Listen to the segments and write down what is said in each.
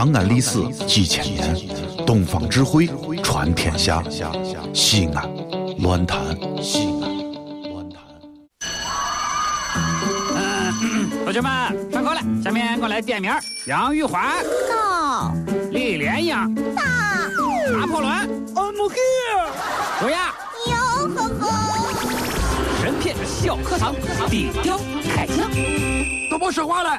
长安历史几千年，东方智慧传天下。西安，乱谈西安，乱谈。同学们上课了，下面我来点名：杨玉环、到李莲英、到拿破仑、I'm here。乌鸦有呵呵，神片小课堂，底雕开讲。都别说话了。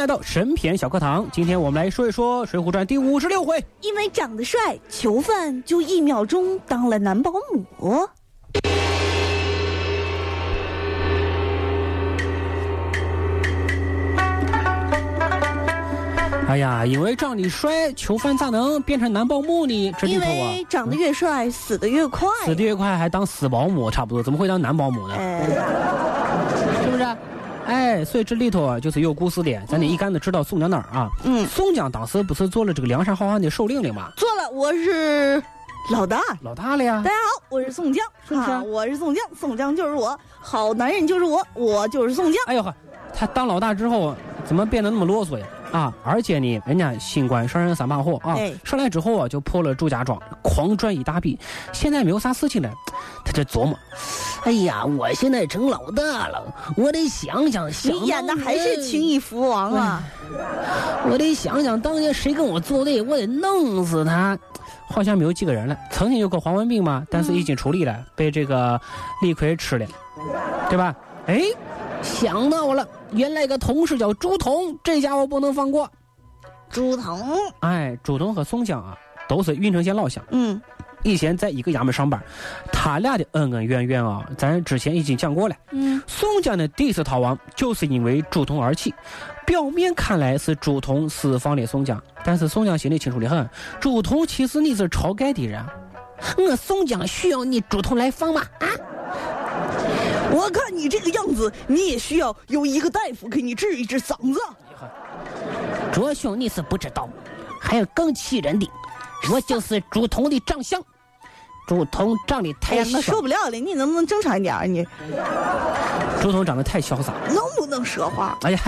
来到神片小课堂，今天我们来说一说《水浒传》第五十六回。因为长得帅，囚犯就一秒钟当了男保姆。哎呀，因为长得帅，囚犯咋能变成男保姆呢？这里因头啊，为长得越帅，死的越快。死的越快还当死保姆，差不多，怎么会当男保姆呢？哎，所以这里头啊，就是有故事的。咱得一竿子知道宋江哪儿啊？嗯，宋江当时不是做了这个梁山好汉的首领了吗？做了，我是老大。老大了呀大。家好，我是宋江，是不是啊我是宋江，宋江就是我，好男人就是我，我就是宋江。哎呦呵，他当老大之后怎么变得那么啰嗦呀？啊！而且呢，人家新官上任三把火啊，哎上来之后啊，就破了祝家庄，狂赚一大笔。现在没有啥事情了，他就琢磨：哎呀，我现在成老大了，我得想想想你演的还是青衣福王啊？我得想想当年谁跟我作对，我得弄死他。好像没有几个人了。曾经有个黄文斌嘛，但是已经处理了，被这个李逵吃了，对吧？哎，想到了，原来个同事叫朱仝，这家伙不能放过。朱仝，哎，朱仝和宋江啊，都是郓城县老乡，嗯，以前在一个衙门上班，他俩的恩恩怨怨啊，咱之前已经讲过了。嗯，宋江的第一次逃亡，就是因为朱仝而起。表面看来是朱仝释放了宋江，但是宋江心里清楚的很，朱仝其实你是晁盖的人，我宋江需要你朱仝来放吗？啊，我看你这个样子，你也需要有一个大夫给你治一治嗓子。卓兄你是不知道，还有更气人的，我就是朱仝的长相。朱仝长得哎呀，太帅我，受不了了，你能不能正常一点啊？你朱仝长得太潇洒。能不能说话？哎呀，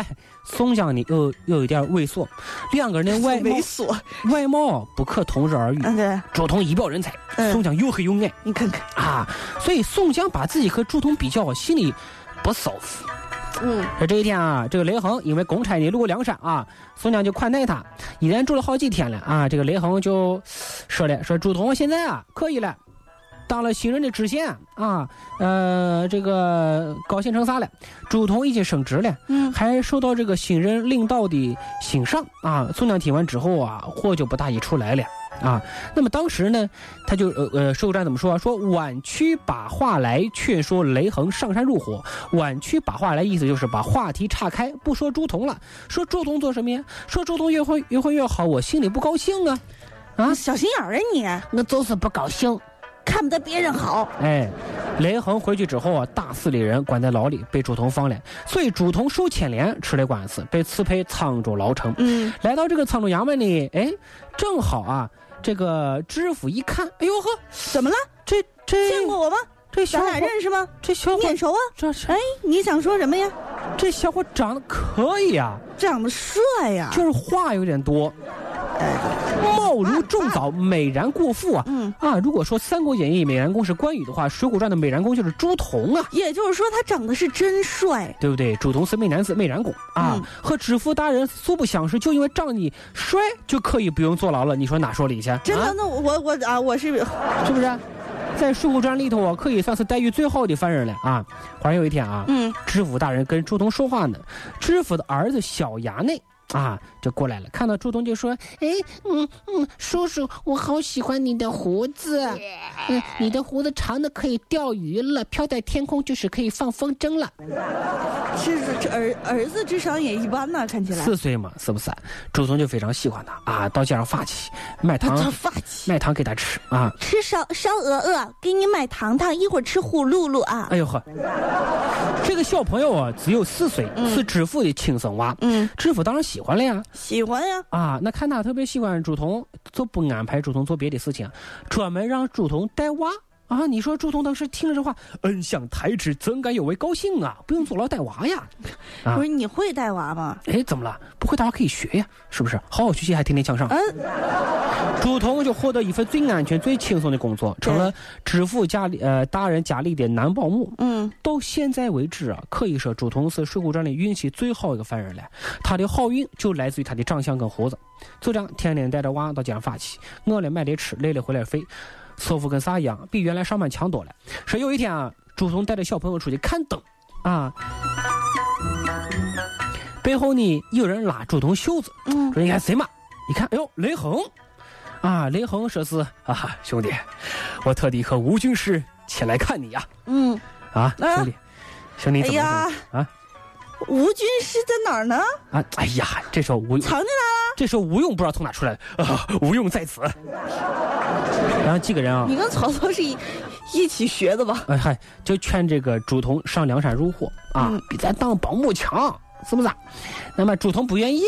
宋江呢又有一点猥琐，两个人的外貌猥琐，外貌不可同日而语。朱仝一表人才，嗯宋江又黑又矮你看看，啊，所以宋江把自己和朱仝比较，心里不舒服。嗯，说这一天啊，这个雷横因为公差呢路过梁山啊，宋江就款待他，一连住了好几天了啊。这个雷横就说了，说朱仝现在啊可以了，当了新任的知县啊，呃，这个高兴成啥了？朱仝已经升职了，嗯还受到这个新任领导的欣赏啊。宋江听完之后啊，火就不大一出来了。啊，那么当时呢，他就呃呃，《水浒传》怎么说啊？说婉曲把话来，却说雷横上山入伙。婉曲把话来，意思就是把话题岔开，不说朱仝了，说朱仝做什么呀？说朱仝越混越混越好，我心里不高兴啊！啊，小心眼儿啊你，我就是不高兴。看不得别人好。哎，雷横回去之后啊，打死的人关在牢里，被朱仝放了，所以朱仝受牵连，吃了官司，被赐配沧州牢城。嗯，来到这个沧州衙门里，哎，正好啊，这个知府一看，哎呦呵，怎么了？这这见过我吗？这小伙咱俩认识吗？这小伙眼熟啊？这是哎，你想说什么呀？这小伙长得可以啊，长得帅呀、就是话有点多，貌如重枣，美髯过腹啊。嗯啊，如果说《三国演义》美髯公是关羽的话，《水浒传》的美髯公就是朱仝啊。也就是说他长得是真帅。对不对？朱仝是美男子、美髯公啊，嗯和知府大人素不相识，就因为仗你帅就可以不用坐牢了。你说哪说理去？真的，啊那我我啊，我是 是不是？在《水浒传》里头啊，可以算是待遇最好的犯人了啊。忽然有一天啊，嗯知府大人跟朱仝说话呢，知府的儿子小衙内啊就过来了，看到朱东就说：“哎，嗯嗯，叔叔，我好喜欢你的胡子，嗯，你的胡子长的可以钓鱼了，飘在天空就是可以放风筝了。是这儿儿子智商也一般呐，看起来。四岁嘛，是不是？朱东就非常喜欢他啊，到街上发起买他糖他发起买糖给他吃啊。吃烧烧鹅鹅，给你买糖糖，一会儿吃呼噜噜啊。哎呦呵，这个小朋友啊，只有四岁，嗯是知府的亲生娃。嗯，知府当然喜欢了呀。喜欢呀。啊，那看他特别喜欢朱彤，就不安排朱彤做别的事情，专门让朱彤带娃。啊，你说朱仝当时听了这话，恩享台之，怎敢有违高兴啊？不用坐牢带娃呀。啊不是你会带娃吗？哎，怎么了？不会大家可以学呀，是不是？好好学习，还天天向上。嗯，朱仝就获得一份最安全、最轻松的工作，成了知府家里呃大人家里的男保姆。嗯，到现在为止啊，可以说朱仝是水浒传里运气最好一个犯人了。他的好运就来自于他的长相跟胡子。就这样，天天带着娃到街上发起，饿了买点吃，累了回来飞，收入跟啥一样，比原来上班强多了。说有一天啊，朱仝带着小朋友出去看灯，啊，背后呢有人拉朱仝袖子，嗯，说你看谁嘛？你看，哎呦，雷横，啊，雷横说是啊，兄弟，我特地和吴军师前来看你呀、嗯，啊，啊兄弟，兄弟哎怎么呀说啊吴军师在哪儿呢？啊？哎呀，这时候吴藏进来了这时候吴用不知道从哪出来的啊，吴用在此。然后几个人啊。，你跟曹操是一一起学的吧？哎嗨，就劝这个朱仝上梁山入伙啊，嗯比咱当保姆强，是不是？那么朱仝不愿意，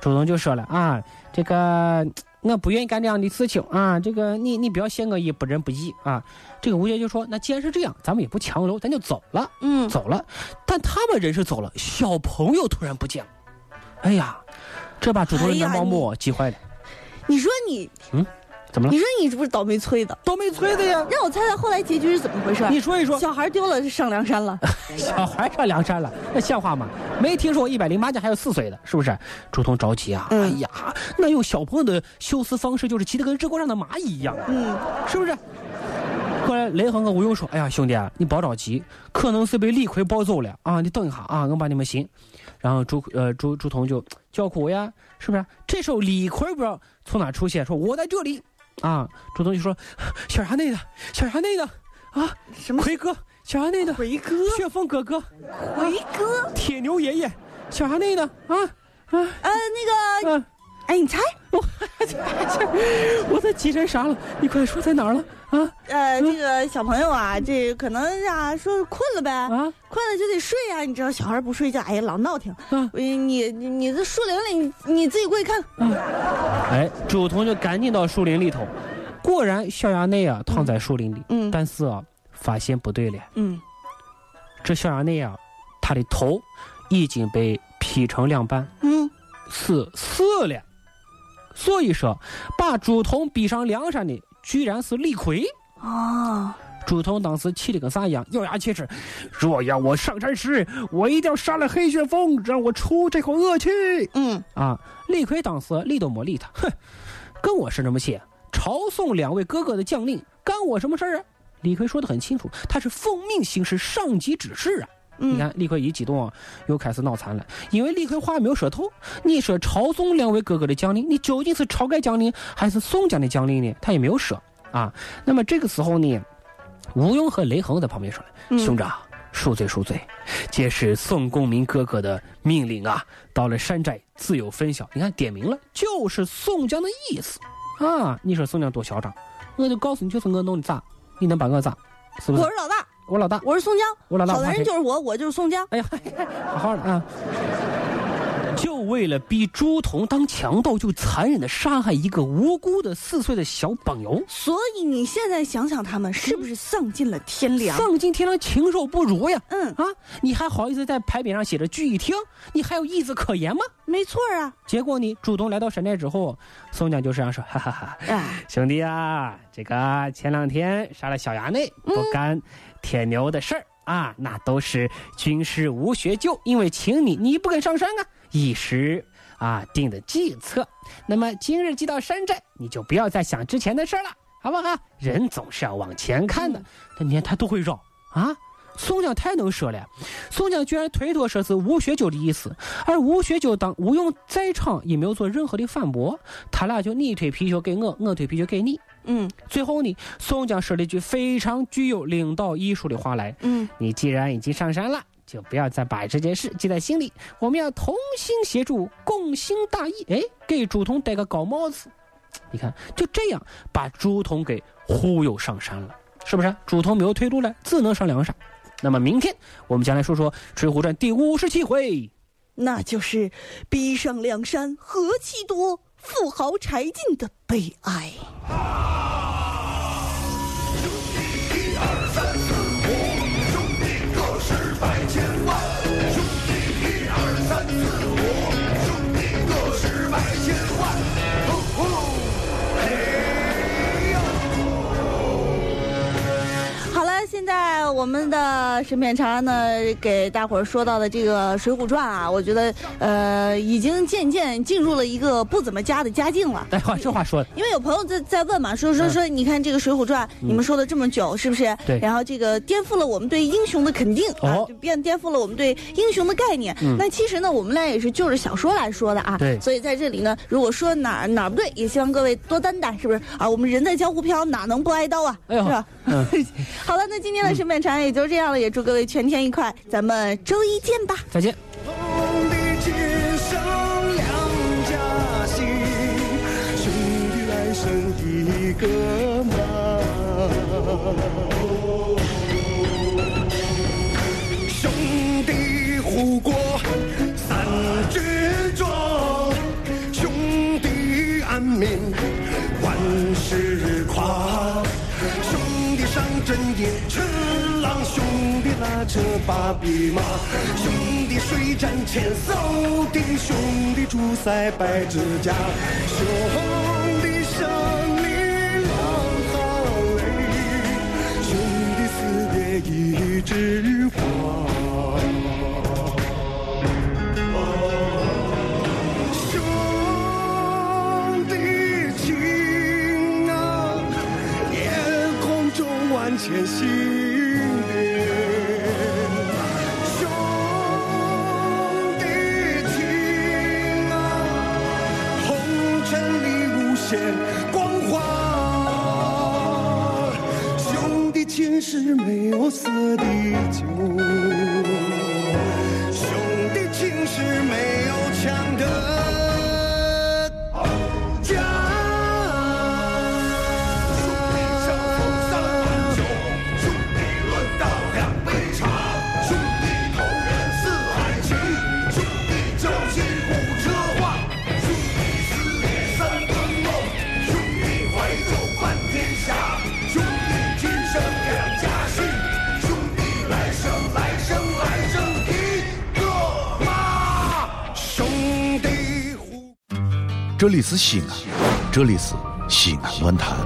朱仝就说了啊，这个我不愿意干这样的事情啊，这个你你不要陷我于不仁不义啊。这个吴越就说，那既然是这样，咱们也不强留，咱就走了，嗯，走了。但他们人是走了，小朋友突然不见了，哎呀，这把朱仝的保姆急坏了，你说你，怎么了你？说你这不是倒霉催的？倒霉催的呀！让我猜猜后来结局是怎么回事？你说一说，小孩丢了上梁山了。小孩上梁山了，那像话吗？没听说一百零八家还有四岁的，是不是？朱仝着急啊！嗯哎呀，那用小朋友的修辞方式就是急得跟热锅上的蚂蚁一样，嗯，是不是？后来雷横和吴用说：“哎呀，兄弟啊，你别着急，可能是被李逵抱走了啊，你等一下啊，我帮你们寻。”然后朱呃朱朱仝就叫苦呀，是不是？这时候李逵不知道从哪出现，说我在这里啊。主动就说：“小衙内的，小衙内的啊，什么奎哥，小衙内的，奎哥？旋风哥哥，奎哥？铁牛爷爷，小衙内的啊呃，那个，啊！哎，你猜？我在急成啥了？你快说在哪儿了啊呃，这个小朋友啊，这可能啊说困了呗，啊困了就得睡呀。你知道小孩不睡觉，哎呀老闹挺。啊！哎你你你这树林里，你你自己过去看。哎，朱仝就赶紧到树林里头，果然小衙内啊躺在树林里，嗯但是啊发现不对了，嗯，这小衙内啊他的头已经被劈成两半，嗯，死死了。所以说，把朱仝逼上梁山的居然是李逵。啊，朱仝当时气得跟啥一样，咬牙切齿：“若要我上山时，我一定要杀了黑旋风，让我出这口恶气。嗯，”啊，李逵当时理都没理他，哼，跟我是这么些朝宋两位哥哥的将令，干我什么事儿啊？李逵说的很清楚，他是奉命行事，上级指示啊。嗯你看，李逵一激动啊，又开始脑残了，因为李逵话没有说透。你说朝宋两位哥哥的将领，你究竟是晁盖将领还是宋江的将领呢？他也没有说啊。那么这个时候呢，吴用和雷横在旁边说了：“嗯兄长，恕罪恕罪，皆是宋公明哥哥的命令啊。到了山寨自有分晓。你看点名了，就是宋江的意思啊。你说宋江多嚣张，我就告诉你，就是我弄的咋，你能把我咋？是不是我？是老大，我老大，我是宋江，我老大好男人就是我，我就是宋江。哎呀，好好的啊！就为了逼朱仝当强盗，就残忍的杀害一个无辜的四岁的小朋友，所以你现在想想，他们是不是丧尽了天良？丧尽天良，禽兽不如呀！嗯，啊，你还好意思在牌匾上写着聚义厅？你还有意思可言吗？没错啊。结果你主动来到山寨之后，宋江就这样说：“哈哈哈，哎，兄弟啊，这个前两天杀了小衙内，不干天牛的事儿、啊，那都是军师吴学究因为请你，你不肯上山啊，一时啊定的计策。那么今日既到山寨，你就不要再想之前的事儿了，好不好？人总是要往前看的。但你看他都会绕啊。”宋江太能说了，宋江居然推脱说是吴学究的意思，而吴学究当吴用在场也没有做任何的反驳，他俩就你推皮球给我，我推皮球给你。嗯最后呢，宋江说了一句非常具有领导艺术的话来：嗯，你既然已经上山了，就不要再把这件事记在心里，我们要同心协助，共兴大义。哎，给朱仝戴个高帽子，你看就这样把朱仝给忽悠上山了，是不是？朱仝没有退路了，只能上梁山。那么明天我们将来说说《水浒传》第五十七回。那就是逼上梁山何其多，富豪柴进的悲哀。我们的沈片茶呢，给大伙儿说到的这个《水浒传》啊，我觉得呃，已经渐渐进入了一个不怎么佳的佳境了。哎，话这话说的，因为有朋友在在问嘛，说说说，你看这个《水浒传》，你们说了这么久，是不是？对然后这个颠覆了我们对英雄的肯定啊哦，就变颠覆了我们对英雄的概念。那其实呢，我们俩也是就着小说来说的啊。对所以在这里呢，如果说哪儿哪儿不对，也希望各位多担待，是不是啊？我们人在江湖飘，哪能不挨刀啊？哎呦是吧？嗯 好了，那今天的审片长也就这样了，也祝各位全天愉快，咱们周一见吧。再见。兄弟今生两家心，兄弟来生一个梦。兄弟护国三军壮，兄弟安民万事夸。兄弟上阵也趁狼，兄弟拉扯八匹马，兄弟水战千艘艇，兄弟出塞拜指甲，兄弟胜利两行泪，兄弟死别一枝是没有色的酒。这里是西安，这里是西安论坛。